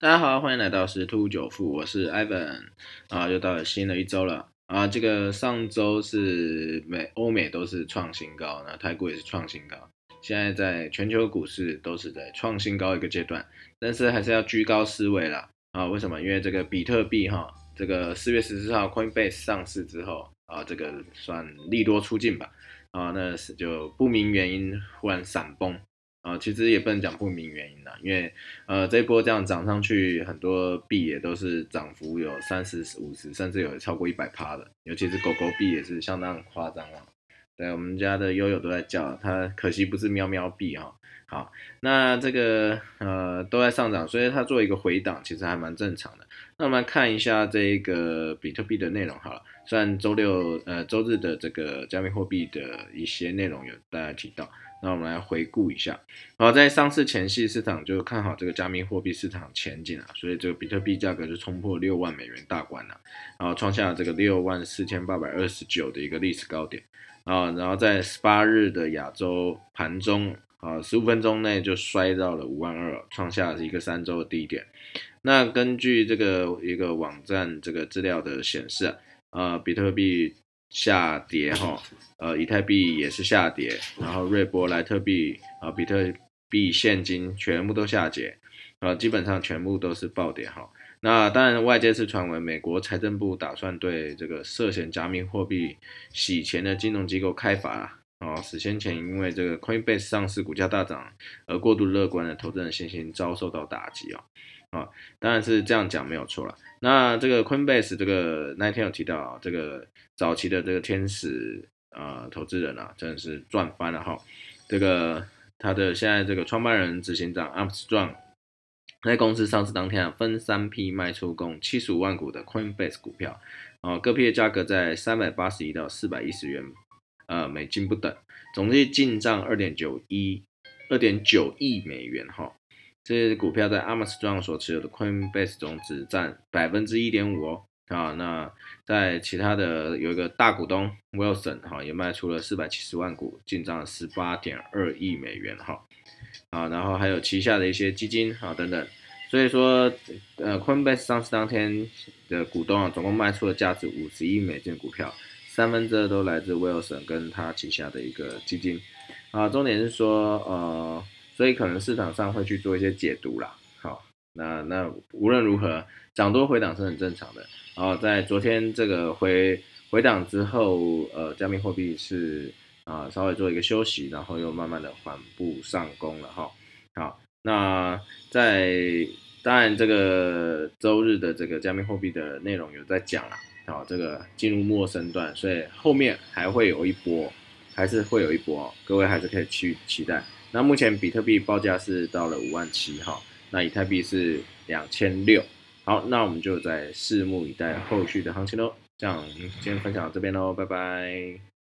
大家好，欢迎来到十突九富，我是 Ivan 啊，又到了新的一周了啊。这个上周是美欧美都是创新高，那泰国也是创新高，现在在全球股市都是在创新高一个阶段，但是还是要居高思维啦啊。为什么？因为这个比特币哈，这个四月十四号 Coinbase 上市之后啊，这个算利多出尽吧啊，那是就不明原因忽然闪崩。啊，其实也不能讲不明原因啦，因为呃这一波这样涨上去，很多币也都是涨幅有三十、五十，甚至有超过一百趴的，尤其是狗狗币也是相当夸张啊。对，我们家的悠悠都在叫它，可惜不是喵喵币哈。好，那这个呃都在上涨，所以它做一个回档，其实还蛮正常的。那我们来看一下这个比特币的内容好了，虽然周六呃周日的这个加密货币的一些内容有大家提到。那我们来回顾一下，好，在上市前夕，市场就看好这个加密货币市场前景啊，所以这个比特币价格就冲破六万美元大关了，然后创下了这个六万四千八百二十九的一个历史高点啊，然后在十八日的亚洲盘中啊，十五分钟内就摔到了五万二，创下了一个三周的低点。那根据这个一个网站这个资料的显示啊，比特币。下跌哈，呃，以太币也是下跌，然后瑞波、莱特币啊、比特币现金全部都下跌，呃，基本上全部都是暴跌哈。那当然，外界是传闻美国财政部打算对这个涉嫌加密货币洗钱的金融机构开罚啊。死先前因为这个 Coinbase 上市股价大涨而过度乐观的投资人信心遭受到打击啊。啊，当然是这样讲没有错了。那这个 Coinbase 这个那天有提到，这个早期的这个天使啊投资人啊，真的是赚翻了哈。这个他的现在这个创办人执行长 Armstrong 在公司上市当天啊，分三批卖出共七十五万股的 Coinbase 股票，啊，各批的价格在三百八十一到四百一十元呃美金不等，总计进账二点九一二点九亿美元哈。这些股票在 Amazon 所持有的 Coinbase 中只占百分之一点五哦，啊，那在其他的有一个大股东 Wilson 哈也卖出了四百七十万股，进账十八点二亿美元哈，啊，然后还有旗下的一些基金啊等等，所以说呃 Coinbase 上市当天的股东啊总共卖出了价值五十亿美金的股票，三分之二都来自 Wilson 跟他旗下的一个基金，啊，重点是说呃。所以可能市场上会去做一些解读啦，好，那那无论如何，涨多回档是很正常的。然后在昨天这个回回档之后，呃，加密货币是啊稍微做一个休息，然后又慢慢的缓步上攻了哈。好，那在当然这个周日的这个加密货币的内容有在讲了，好，这个进入陌生段，所以后面还会有一波，还是会有一波，各位还是可以去期待。那目前比特币报价是到了五万七哈，那以太币是两千六，好，那我们就在拭目以待后续的行情喽。这样，今天分享到这边喽，拜拜。